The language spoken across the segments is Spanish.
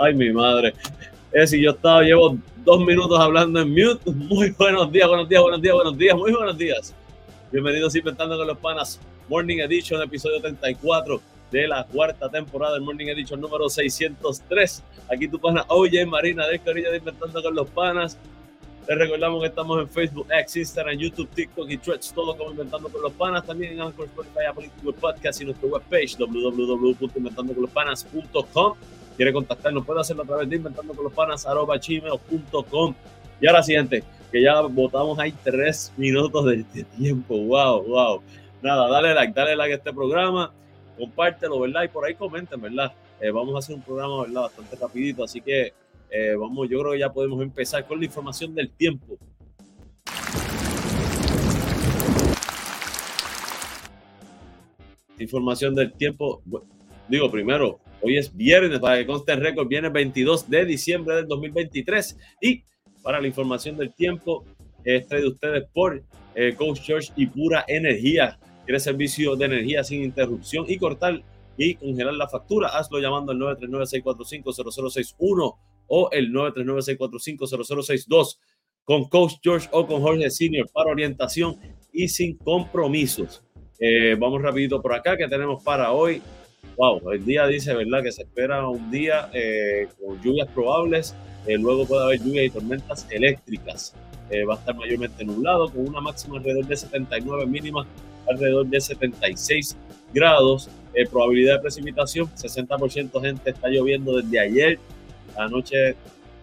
Ay, mi madre. Es si yo estaba, llevo dos minutos hablando en mute. Muy buenos días, buenos días, buenos días, buenos días, muy buenos días. Bienvenidos a Inventando con los Panas, Morning Edition, episodio 34 de la cuarta temporada del Morning Edition número 603. Aquí tu pana Oye Marina del Corillo de Inventando con los Panas. Les recordamos que estamos en Facebook, X, Instagram, YouTube, TikTok y Threads, todo como Inventando con los Panas. También en Anchor, Spotify, Apple Podcast y nuestra webpage www.inventandoconlospanas.com. Quiere contactarnos, puede hacerlo a través de inventandoconlospanas.com. Y ahora siguiente, que ya votamos ahí tres minutos de, tiempo. Wow, wow. Nada, dale like, dale like a este programa, compártelo, ¿verdad? Y por ahí comenten, ¿verdad? Eh, vamos a hacer un programa, ¿verdad? Bastante rapidito, así que eh, vamos, yo creo que ya podemos empezar con la información del tiempo. Información del tiempo. Digo, primero, hoy es viernes, para que conste el récord, viernes 22 de diciembre del 2023. Y para la información del tiempo, este de ustedes por eh, Coach George y Pura Energía. Quiere servicio de energía sin interrupción y cortar y congelar la factura. Hazlo llamando al 939-645-0061 o el 939-645-0062 con Coach George o con Jorge Senior para orientación y sin compromisos. Eh, vamos rapidito por acá que tenemos para hoy. Wow, el día dice, ¿verdad? Que se espera un día eh, con lluvias probables. Eh, luego puede haber lluvias y tormentas eléctricas. va a estar mayormente nublado con una máxima alrededor de 79 mínimas alrededor de 76 grados. probabilidad de precipitación, 60% gente está lloviendo desde ayer anoche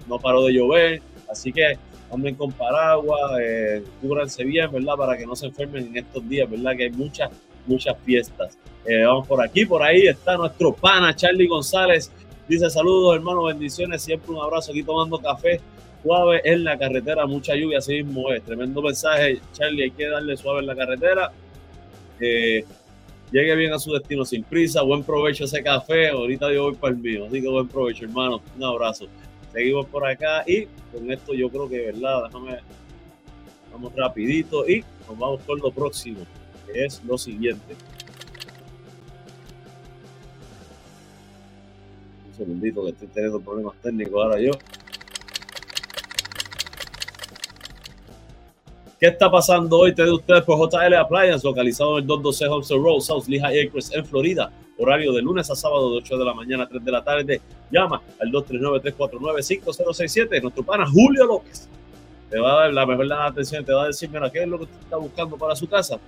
no paró de llover, así que anden con paraguas, eh, cúbranse bien, ¿verdad? Para que no se enfermen en estos días, ¿verdad? Que hay muchas, muchas fiestas. Eh, vamos por aquí, por ahí está nuestro pana Charlie González. Dice saludos, hermano, bendiciones, siempre un abrazo aquí tomando café suave en la carretera, mucha lluvia, así mismo es. Tremendo mensaje, Charlie, hay que darle suave en la carretera. Eh, llegue bien a su destino sin prisa, buen provecho ese café, ahorita yo voy para el mío, así que buen provecho hermano, un abrazo. Seguimos por acá y con esto yo creo que, ¿verdad? Déjame, vamos rapidito y nos vamos con lo próximo, es lo siguiente. Un segundito que estoy teniendo problemas técnicos ahora yo. ¿Qué está pasando hoy? Te de ustedes por JL Appliance, localizado en el 212 Homestead Road, South Lehigh Acres, en Florida. Horario de lunes a sábado de 8 de la mañana a 3 de la tarde. Llama al 239-349-5067. Nuestro pana Julio López te va a dar la mejor atención, te va a decir, mira, ¿qué es lo que usted está buscando para su casa?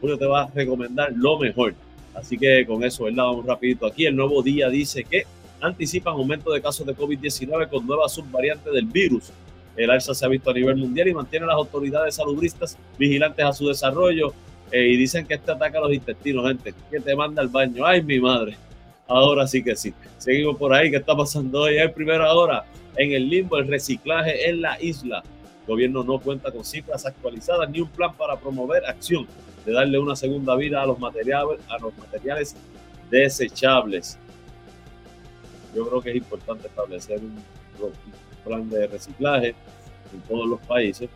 Julio te va a recomendar lo mejor. Así que con eso, ¿verdad? Vamos rapidito aquí. El nuevo día dice que anticipan aumento de casos de COVID-19 con nuevas subvariantes del virus. El alza se ha visto a nivel mundial y mantiene a las autoridades salubristas vigilantes a su desarrollo. Eh, y dicen que este ataca a los intestinos, gente. Que te manda al baño. Ay, mi madre. Ahora sí que sí. Seguimos por ahí. ¿Qué está pasando hoy? Es primera hora en el limbo, el reciclaje en la isla. El gobierno no cuenta con cifras actualizadas ni un plan para promover acción de darle una segunda vida a los materiales, a los materiales desechables. Yo creo que es importante establecer un, plan de reciclaje en todos los países.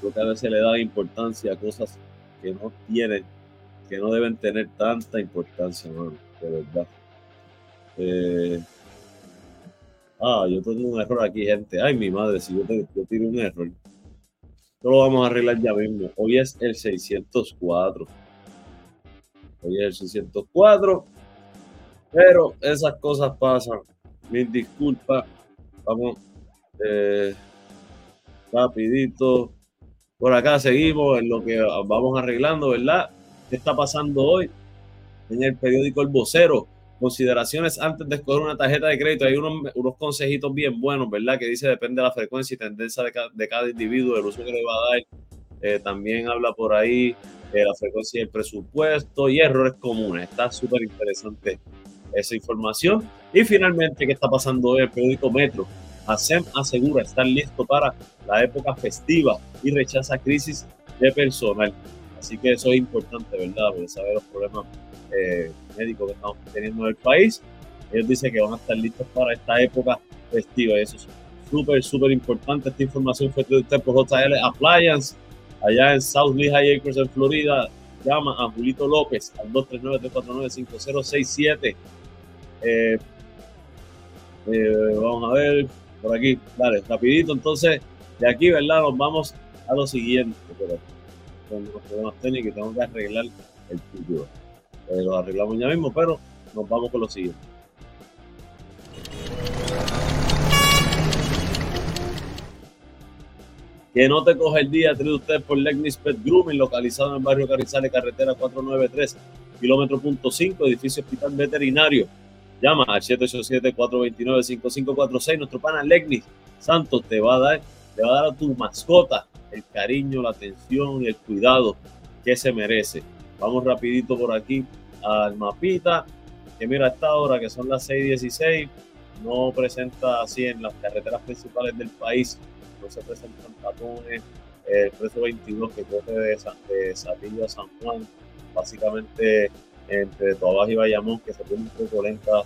Creo que a veces le da importancia a cosas que no tienen, que no deben tener tanta importancia, de verdad. Eh, ah, yo tengo un error aquí, gente. Ay, mi madre, si yo, tengo, yo tiro un error. Esto lo vamos a arreglar ya mismo. Hoy es el 604. Hoy es el 604. Pero esas cosas pasan. Mil disculpas. Vamos eh, rapidito. Por acá seguimos en lo que vamos arreglando, ¿verdad? ¿Qué está pasando hoy? En el periódico El Vocero, consideraciones antes de escoger una tarjeta de crédito. Hay unos, unos consejitos bien buenos, ¿verdad? Que dice depende de la frecuencia y tendencia de cada, individuo, el uso que le va a dar. Eh, también habla por ahí de la frecuencia y el presupuesto y errores comunes. Está súper interesante esa información. Y finalmente, ¿qué está pasando hoy? El periódico Metro. ASEM asegura estar listo para la época festiva y rechaza crisis de personal. Así que eso es importante, ¿verdad? Porque saber los problemas eh, médicos que estamos teniendo en el país. Ellos dicen que van a estar listos para esta época festiva y eso es súper, súper importante. Esta información fue de usted por JL Appliance, allá en South Lehigh Acres, en Florida. Llama a Julito López al 239-349-5067 eh, Eh, vamos a ver por aquí, dale, rapidito. Entonces, de aquí, ¿verdad? Nos vamos a lo siguiente, pero con los problemas técnicos tengo que arreglar el título. Eh, lo arreglamos ya mismo, pero nos vamos con lo siguiente. Que no te coge el día, trae usted por Legnis Pet Grooming, localizado en el barrio Carrizales, carretera 493, kilómetro punto 5, edificio hospital veterinario. Llama al 787-429-5546. Nuestro pana Legnis Santos te va a dar, te va a dar a tu mascota el cariño, la atención y el cuidado que se merece. Vamos rapidito por aquí al mapita, que mira esta hora que son las 6.16, no presenta así en las carreteras principales del país no se presentan tapones. El 22 que coge de, San, de a San Juan, básicamente entre Toabas y Bayamón, que se pone un poco lenta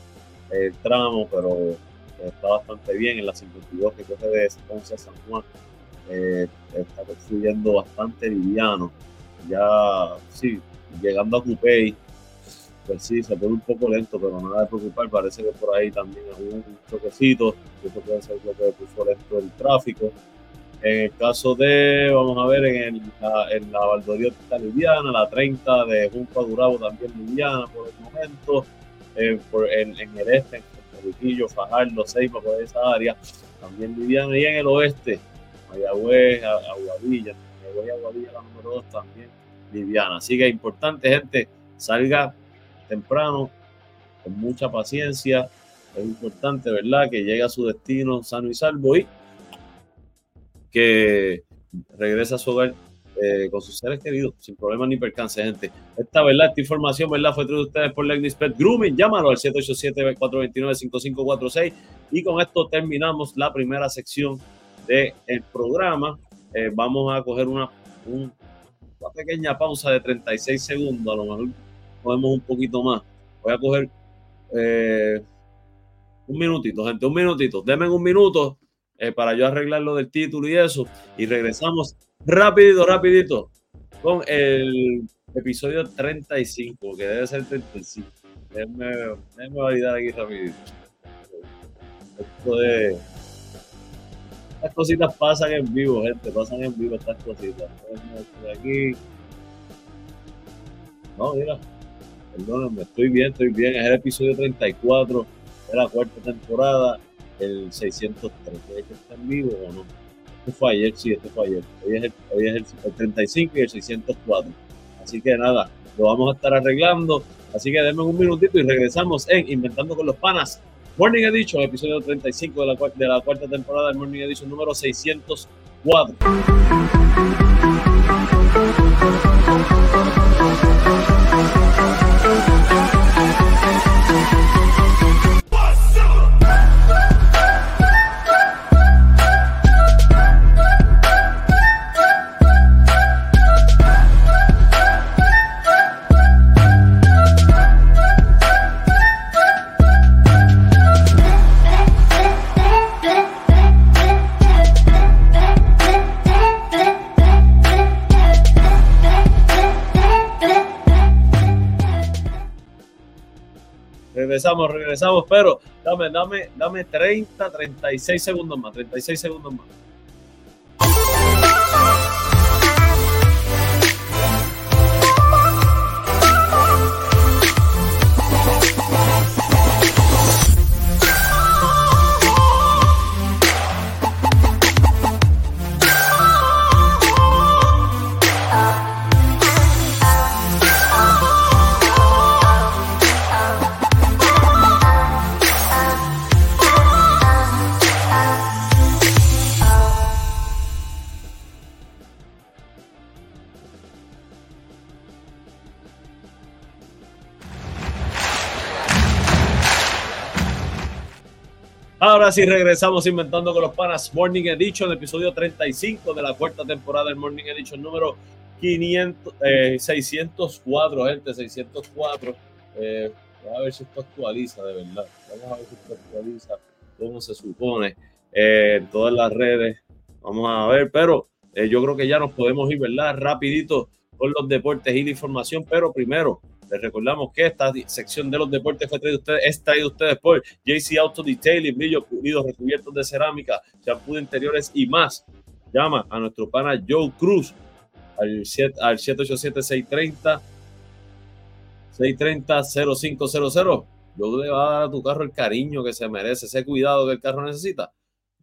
el tramo, pero está bastante bien. En la 52 que coge de Ponce a San Juan, eh, está construyendo bastante liviano. Ya, sí, llegando a Cupey, pues sí, se pone un poco lento, pero nada de preocupar. Parece que por ahí también hay un choquecito, eso puede ser lo que puso lento el tráfico. En el caso de, vamos a ver, en, la, en la está liviana, la 30 de Junco Durabo también liviana por el momento. Eh, en, el este, en Riquillo, Fajardo, Seipa, por esa área, también liviana. Y en el oeste, Mayagüez, Aguadilla, Mayagüez, Aguadilla, la número 2 también liviana. Así que importante, gente, salga temprano, con mucha paciencia. Es importante, ¿verdad? Que llegue a su destino sano y salvo y que regrese a su hogar eh, con sus seres queridos, sin problemas ni percance, gente. Esta, ¿verdad? Esta información, ¿verdad? Fue traída ustedes por Legnis Pet Grooming. Llámalo al 787-429-5546. Y con esto terminamos la primera sección del programa. Eh, vamos a coger una, una pequeña pausa de 36 segundos, a lo mejor cogemos un poquito más. Voy a coger eh, un minutito, gente, un minutito. Denme un minuto eh, para yo arreglar lo del título y eso. Y regresamos rapidito, rapidito con el episodio 35, que debe ser 35. Déjenme, déjenme validar aquí rapidito. Esto de... Estas cositas pasan en vivo, gente, pasan en vivo estas cositas. Aquí. No, mira, perdónenme, estoy bien, estoy bien. Es el episodio 34 de la cuarta temporada, el 603. ¿Es que está en vivo o no? Este fue ayer, sí, este fue ayer. Hoy es, el, hoy es el, 35 y el 604. Así que nada, lo vamos a estar arreglando. Así que denme un minutito y regresamos en Inventando con los Panas. Morning Edition, episodio 35 de la, de la cuarta temporada del Morning Edition número 604. Regresamos, regresamos, pero dame, dame, dame 30, 36 segundos más, 36 segundos más. Ahora sí regresamos inventando con los panas Morning Edition, episodio 35 de la cuarta temporada del Morning Edition número 500, 604, eh, gente, 604. Eh, a ver si esto actualiza de verdad. Vamos a ver si esto actualiza como se supone eh, en todas las redes. Vamos a ver, pero yo creo que ya nos podemos ir, ¿verdad? Rapidito con los deportes y la información, pero primero Recordamos que esta sección de los deportes fue traída ustedes, es traída ustedes por JC Auto Detailing, brillo pulido, recubiertos de cerámica, shampoo de interiores y más. Llama a nuestro pana Joe Cruz al, al 787-630 630-0500. Yo le va a dar a tu carro el cariño que se merece, ese cuidado que el carro necesita.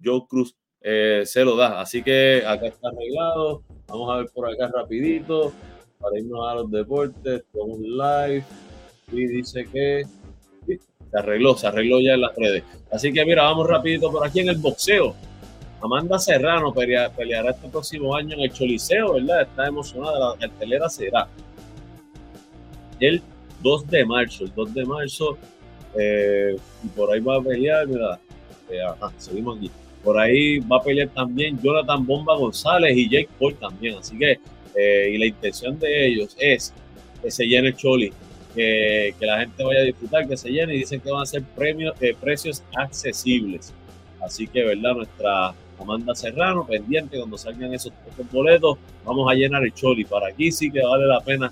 Joe Cruz eh, se lo da. Así que acá está arreglado. Vamos a ver por acá rapidito para irnos a los deportes con un live. Y dice que se arregló, se arregló ya en las redes. Así que mira, vamos rapidito por aquí en el boxeo. Amanda Serrano peleará este próximo año en el Choliseo, ¿verdad? Está emocionada, la cartelera será el 2 de marzo, el 2 de marzo, eh, y por ahí va a pelear, mira, eh, ajá, seguimos aquí. Por ahí va a pelear también Jonathan Bomba González y Jake Paul también. Así que, eh, y la intención de ellos es que se llene el Choli, que, la gente vaya a disfrutar, que se llene y dicen que van a ser premios, eh, precios accesibles. Así que, ¿verdad? Nuestra Amanda Serrano, pendiente cuando salgan esos, esos boletos, vamos a llenar el Choli. Para aquí sí que vale la pena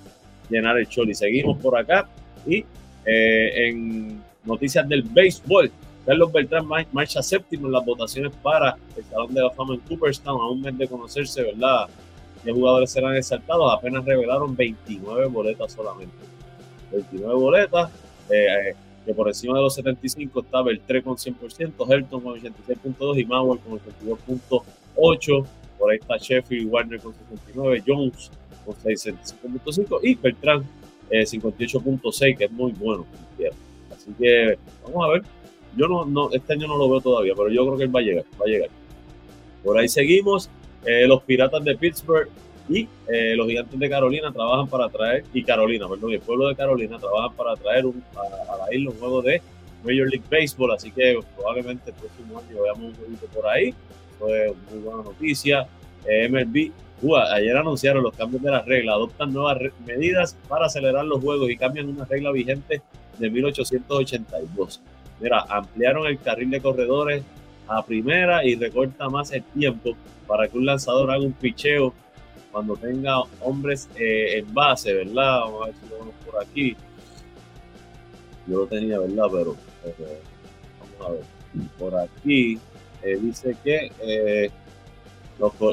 llenar el Choli. Seguimos por acá y eh, en noticias del béisbol, Carlos Beltrán marcha séptimo en las votaciones para el Salón de la Fama en Cooperstown, a un mes de conocerse, ¿verdad? ¿Qué jugadores serán exaltados? Apenas revelaron 29 boletas solamente. 29 boletas, eh, que por encima de los 75 está Beltré con 100%, Helton con 86.2 y Mauer con 82.8. Por ahí está Sheffield Warner con 69, Jones con 65.5 y Beltrán eh, 58.6, que es muy bueno. Así que vamos a ver. Yo no, no, este año no lo veo todavía, pero yo creo que él va a llegar, va a llegar. Por ahí seguimos. Eh, los Piratas de Pittsburgh y eh, los Gigantes de Carolina trabajan para traer, y Carolina, perdón, el pueblo de Carolina trabajan para traer un, a, la isla un juego de Major League Baseball, así que probablemente el próximo año veamos un jueguito por ahí. Fue muy buena noticia. Eh, MLB ayer anunciaron los cambios de las reglas, adoptan nuevas medidas para acelerar los juegos y cambian una regla vigente de 1882. Mira, ampliaron el carril de corredores a primera y recorta más el tiempo para que un lanzador haga un picheo cuando tenga hombres eh, en base, ¿verdad? Vamos a ver si lo vemos por aquí. Yo lo tenía, ¿verdad? Pero eh, vamos a ver. Por aquí eh, dice que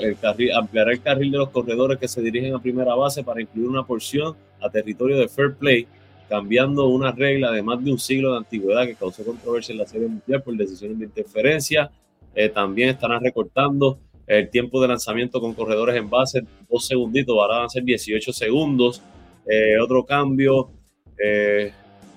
el carril, ampliará el carril de los corredores que se dirigen a primera base para incluir una porción a territorio de fair play, cambiando una regla de más de un siglo de antigüedad que causó controversia en la Serie Mundial por decisiones de interferencia. Eh, también estarán recortando el tiempo de lanzamiento con corredores en base, dos segunditos, ahora van a ser 18 segundos. Eh, otro cambio eh,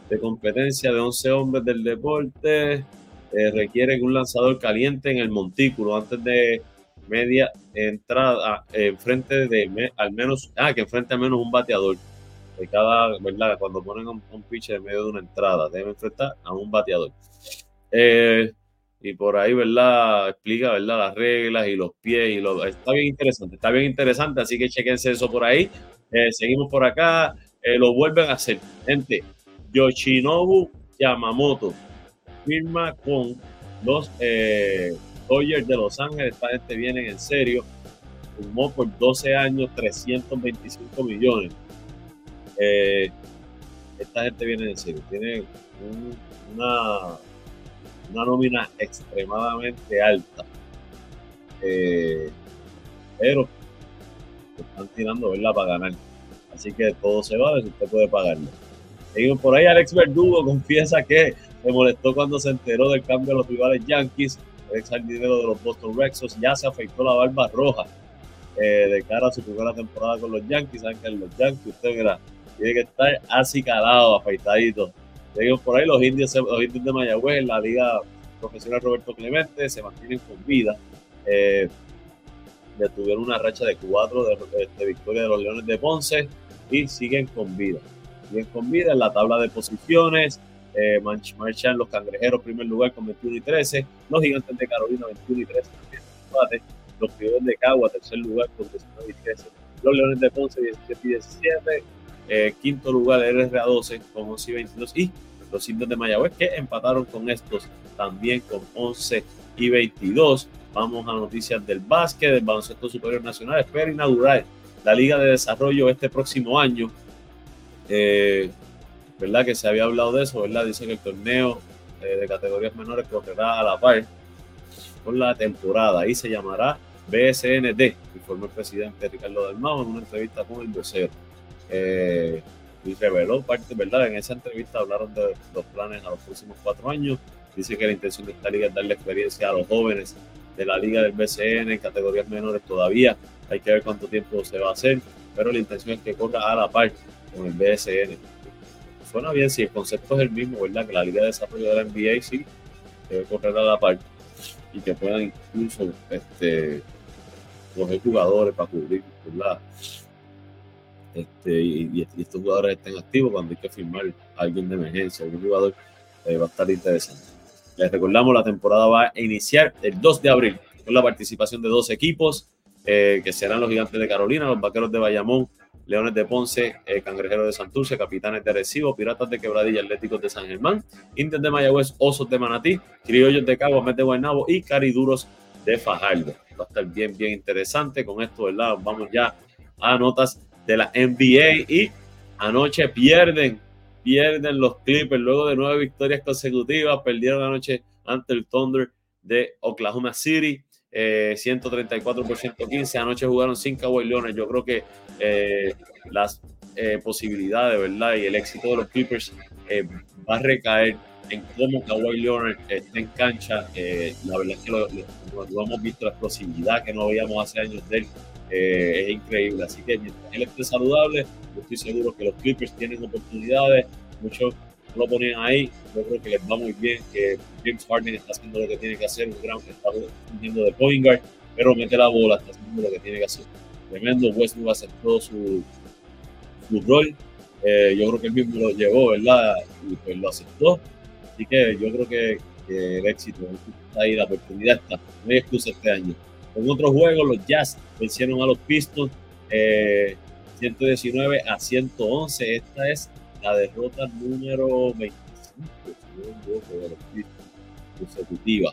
de competencia de 11 hombres del deporte requiere que un lanzador caliente en el montículo antes de media entrada, enfrente de al menos, ah, que enfrente al menos un bateador de cada, ¿verdad? Cuando ponen un, un pitcher en medio de una entrada, debe enfrentar a un bateador. Eh, y por ahí, ¿verdad? Explica, ¿verdad? Las reglas y los pies y lo, está bien interesante, está bien interesante, así que chequense eso por ahí. Eh, seguimos por acá, eh, lo vuelven a hacer. Gente, Yoshinobu Yamamoto firma con los Dodgers de Los Ángeles, esta gente viene en serio, firmó por 12 años 325 millones. Eh, esta gente viene en serio, tiene una, una nómina extremadamente alta, eh, pero están tirando ¿verdad? para ganar. Así que todo se vale si usted puede pagarlo. por ahí, Alex Verdugo confiesa que se molestó cuando se enteró del cambio de los rivales Yankees ex dinero de los Boston Red Sox, ya se afectó la barba roja eh, de cara a su primera temporada con los Yankees. Saben que los Yankees, usted verá, tiene que estar así calado, afeitadito. Seguimos por ahí, los indios, los indios de Mayagüez, la liga profesional Roberto Clemente, se mantienen con vida. Eh, tuvieron una racha de cuatro de, de, victoria de los Leones de Ponce y siguen con vida. Siguen con vida en la tabla de posiciones eh, marchan los cangrejeros primer lugar con 21 y 13, los gigantes de Carolina 21 y 13 también los criollos de Cagua tercer lugar con 19 y 13, los leones de Ponce 17 y 17, eh, quinto lugar el RA 12 con 11 y 22 y los indios de Mayagüez que empataron con estos también con 11 y 22. Vamos a noticias del básquet, del baloncesto superior nacional. Espera inaugurar la Liga de Desarrollo este próximo año. Eh, ¿verdad? Que se había hablado de eso, ¿verdad? Dice que el torneo eh, de categorías menores correrá a la par con la temporada y se llamará BSND, informó el presidente Ricardo Dalmau en una entrevista con el vocero. Eh, y reveló parte, ¿verdad? En esa entrevista hablaron de los planes a los próximos cuatro años. Dice que la intención de esta liga es darle experiencia a los jóvenes de la liga del BCN en categorías menores todavía. Hay que ver cuánto tiempo se va a hacer, pero la intención es que corra a la par con el BSN. Suena bien si el concepto es el mismo, ¿verdad? Que la liga de desarrollo de la NBA sí debe correr a la par y que puedan incluso este, coger jugadores para cubrir, ¿verdad? Este, y, estos jugadores estén activos cuando hay que firmar a alguien de emergencia, algún jugador eh, va a estar interesante. Les recordamos, la temporada va a iniciar el 2 de abril con la participación de dos equipos, eh, que serán los Gigantes de Carolina, los Vaqueros de Bayamón, Leones de Ponce, eh, Cangrejeros de Santurce, Capitanes de Recibo, Piratas de Quebradilla, Atléticos de San Germán, Indios de Mayagüez, Osos de Manatí, Criollos de Cabo, Met de Guaynabo y Cariduros de Fajardo. Va a estar bien, bien interesante con esto, ¿verdad? Vamos ya a notas de la NBA y anoche pierden pierden los Clippers luego de nueve victorias consecutivas. Perdieron anoche ante el Thunder de Oklahoma City. 134 por 115. Anoche jugaron sin Kawhi Leonard. Yo creo que eh, las eh, posibilidades, ¿verdad? Y el éxito de los Clippers eh, va a recaer en cómo Kawhi Leonard está en cancha. la verdad es que lo, hemos visto, la explosividad que no veíamos hace años de él. Es increíble. Así que mientras él esté saludable, yo estoy seguro que los Clippers tienen oportunidades. Muchos lo ponían ahí. Yo creo que les va muy bien, que James Harden está haciendo lo que tiene que hacer, un gran está fungiendo de point guard, pero mete la bola, está haciendo lo que tiene que hacer. Tremendo, Westbrook aceptó su, su rol. Eh, yo creo que él mismo lo llevó, ¿verdad? Y pues lo aceptó. Así que yo creo que, el éxito está ahí, la oportunidad está. No hay excusa este año. Con otros juegos, los Jazz vencieron a los Pistons 119 eh, a 111. Esta es la derrota número 25, consecutiva.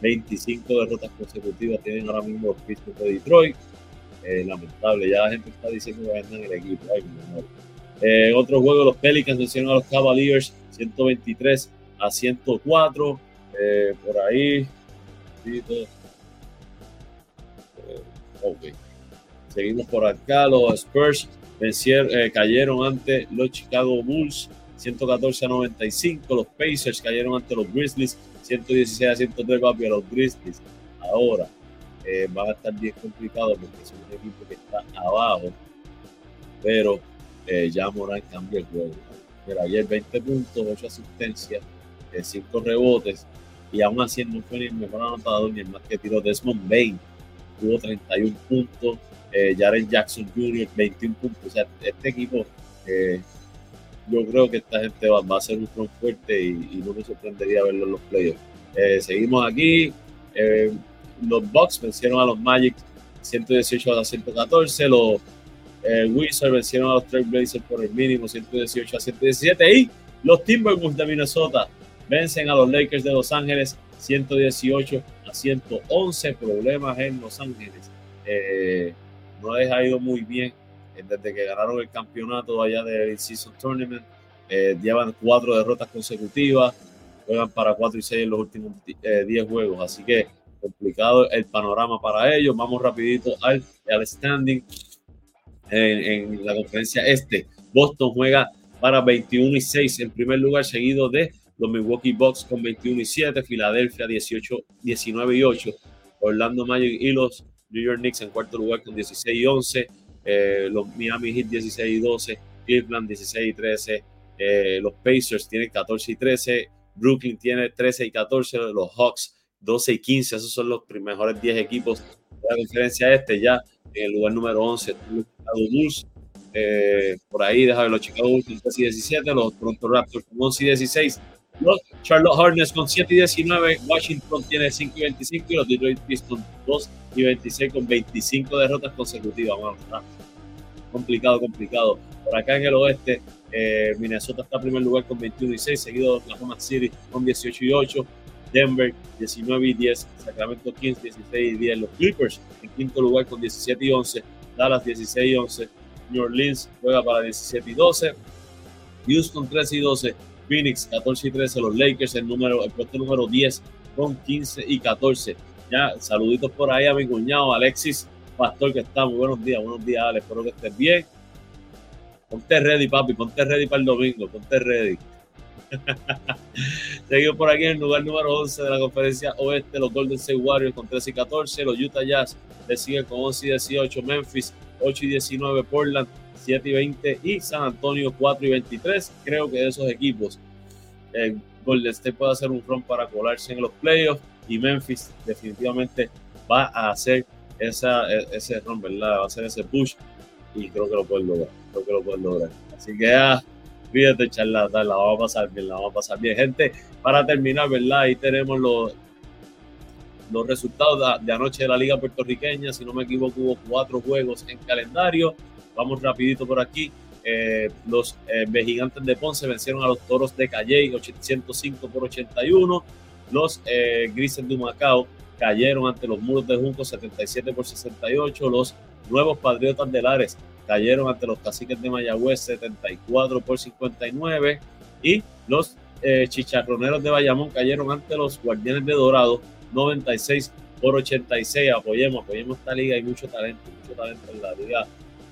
25 derrotas consecutivas tienen ahora mismo los Pistons de Detroit. Eh, lamentable, ya la gente está diciendo que vendan el equipo. Eh, otro juego, los Pelicans vencieron a los Cavaliers 123 a 104. Eh, por ahí. Seguimos por acá, los Spurs eh, cayeron ante los Chicago Bulls 114 a 95. Los Pacers cayeron ante los Grizzlies 116 a 103 papi a los Grizzlies. Ahora eh, a estar bien complicado porque es un equipo que está abajo. Pero eh, ya Morán cambia el juego. Pero ayer 20 puntos, 8 asistencias, 5 rebotes. Y aún así no fue ni el mejor anotador ni el más que tiró Desmond Bain. Tuvo 31 puntos, eh, Jackson Jr., 21 puntos. O sea, este equipo, eh, yo creo que esta gente va, a ser un front fuerte y, no me sorprendería verlo en los playoffs. Eh, seguimos aquí. Eh, los Bucks vencieron a los Magic 118 a 114. Los Wizards vencieron a los Trailblazers por el mínimo 118 a 117. Y los Timberwolves de Minnesota vencen a los Lakers de Los Ángeles 118 a 111. Problemas en Los Ángeles. Eh, no les ha ido muy bien eh, desde que ganaron el campeonato allá del Season Tournament. Eh, llevan cuatro derrotas consecutivas, juegan para 4 y 6 en los últimos 10 eh, juegos, así que complicado el panorama para ellos. Vamos rapidito al, al standing en, en, la conferencia este. Boston juega para 21 y 6 en primer lugar, seguido de los Milwaukee Bucks con 21 y 7, Filadelfia 18, 19 y 8, Orlando Magic y los New York Knicks en cuarto lugar con 16 y 11, eh, los Miami Heat 16 y 12, Cleveland 16 y 13, eh, los Pacers tienen 14 y 13, Brooklyn tiene 13 y 14, los Hawks 12 y 15, esos son los mejores 10 equipos de la conferencia este, ya en el lugar número 11 los Chicago Bulls, eh, por ahí déjame los Chicago Bulls con 13 y 17, los Toronto Raptors con 11 y 16, Charlotte Hornets con 7 y 19, Washington tiene 5 y 25 y los Detroit Pistons 2 y 26 con 25 derrotas consecutivas. complicado, complicado. Por acá en el oeste, eh, Minnesota está en primer lugar con 21 y 6, seguido de Oklahoma City con 18 y 8, Denver 19 y 10, Sacramento Kings 16 y 10, los Clippers en quinto lugar con 17 y 11, Dallas 16 y 11, New Orleans juega para 17 y 12, Houston 13 y 12, Phoenix 14 y 13, los Lakers el, número, el puesto número 10 con 15 y 14. Ya, saluditos por ahí a mi cuñado Alexis Pastor, que está muy buenos días, buenos días, Alex, espero que estés bien. Ponte ready, papi, ponte ready para el domingo, ponte ready. Seguimos por aquí en el lugar número 11 de la conferencia oeste, los Golden State Warriors con 13 y 14, los Utah Jazz le siguen con 11 y 18, Memphis 8 y 19, Portland 7 y 20 y San Antonio 4 y 23. Creo que de esos equipos, eh, Golden State puede hacer un front para colarse en los playoffs y Memphis definitivamente va a hacer esa, e, ese run, ¿verdad? Va a hacer ese push y creo que lo puede lograr. Creo que lo puede lograr. Así que ya, ah, fíjate, charlatán, la vamos a pasar bien, la vamos a pasar bien. Gente, para terminar, ¿verdad? Ahí tenemos los, los resultados de, anoche de la Liga Puertorriqueña. Si no me equivoco, hubo cuatro juegos en calendario. Vamos rapidito por aquí. Eh, los eh, de Ponce vencieron a los Toros de Calley 805 por 81. Los eh, Grises de Humacao cayeron ante los Muros de Junco 77 por 68. Los Nuevos Patriotas de Lares cayeron ante los Caciques de Mayagüez 74 por 59. Y los eh, Chicharroneros de Bayamón cayeron ante los Guardianes de Dorado 96 por 86. Apoyemos, apoyemos esta liga. Hay mucho talento, mucho talento en la liga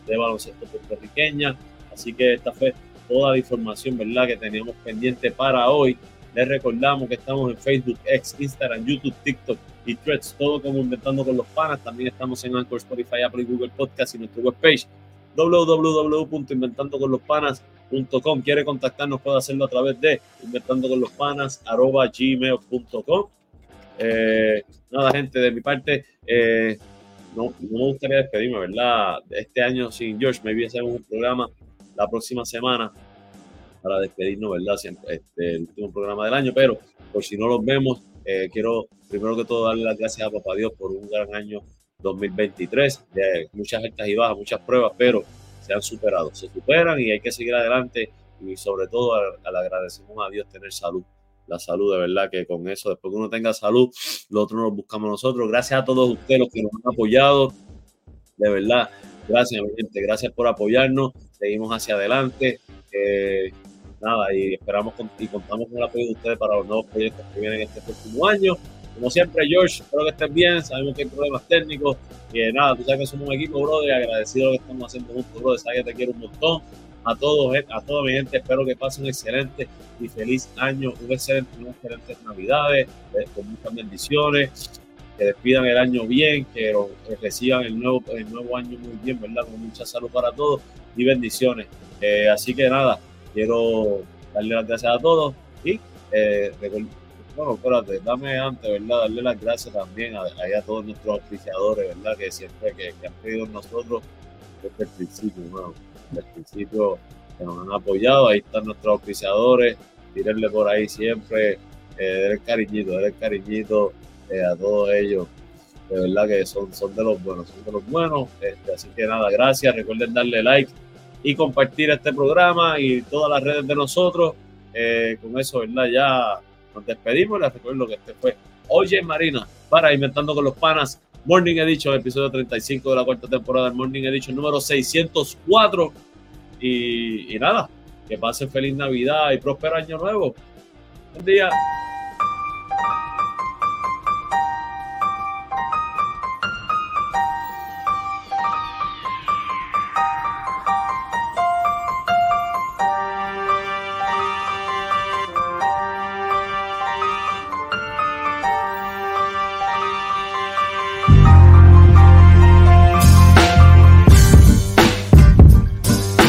de baloncesto puertorriqueña. Así que esta fue toda la información, ¿verdad?, que teníamos pendiente para hoy. Les recordamos que estamos en Facebook, X, Instagram, YouTube, TikTok y Threads, todo como Inventando con los Panas. También estamos en Anchor, Spotify, Apple y Google Podcast y nuestra webpage www.inventandoconlospanas.com. Quiere contactarnos, puede hacerlo a través de inventandoconlospanas.gmail.com. Eh, nada, gente, de mi parte, eh, no, me gustaría despedirme, ¿verdad? Este año sin George, a hacer un programa la próxima semana para despedirnos, ¿verdad? Siempre, este, el último programa del año, pero por si no los vemos, eh, quiero primero que todo darle las gracias a Papá Dios por un gran año 2023, de muchas altas y bajas, muchas pruebas, pero se han superado, se superan y hay que seguir adelante y sobre todo al, agradecemos a Dios tener salud, la salud de verdad que con eso, después que uno tenga salud, lo otro nos buscamos nosotros. Gracias a todos ustedes los que nos han apoyado, de verdad, gracias gente, gracias por apoyarnos, seguimos hacia adelante. Eh, nada, y esperamos y contamos con el apoyo de ustedes para los nuevos proyectos que vienen este próximo año. Como siempre, George, espero que estén bien. Sabemos que hay problemas técnicos. Y nada, tú sabes que somos un equipo, brother. Agradecido lo que estamos haciendo juntos, brother. Sabes que te quiero un montón. A todos, eh, a toda mi gente, espero que pasen un excelente y feliz año, un excelente, unas excelentes navidades, eh, con muchas bendiciones, que despidan el año bien, que, reciban el nuevo, el nuevo año muy bien, ¿verdad? Con mucha salud para todos y bendiciones. Eh, así que nada, quiero darle las gracias a todos y eh, bueno, espérate, dame antes, ¿verdad? Darle las gracias también a, todos nuestros auspiciadores, ¿verdad? Que siempre que, han pedido nosotros desde el principio, bueno, desde el principio que nos han apoyado, ahí están nuestros auspiciadores, tírenle por ahí siempre, eh, el cariñito, el cariñito eh, a todos ellos, de verdad que son, son de los buenos, son de los buenos, este, así que nada, gracias, recuerden darle like y compartir este programa y todas las redes de nosotros. Eh, con eso, ¿verdad? Ya nos despedimos. Les recuerdo que este fue Oye Marina para Inventando con los Panas, Morning Edition, episodio 35 de la cuarta temporada del Morning Edition número 604. Y, y nada, que pasen feliz Navidad y próspero año nuevo. Buen día.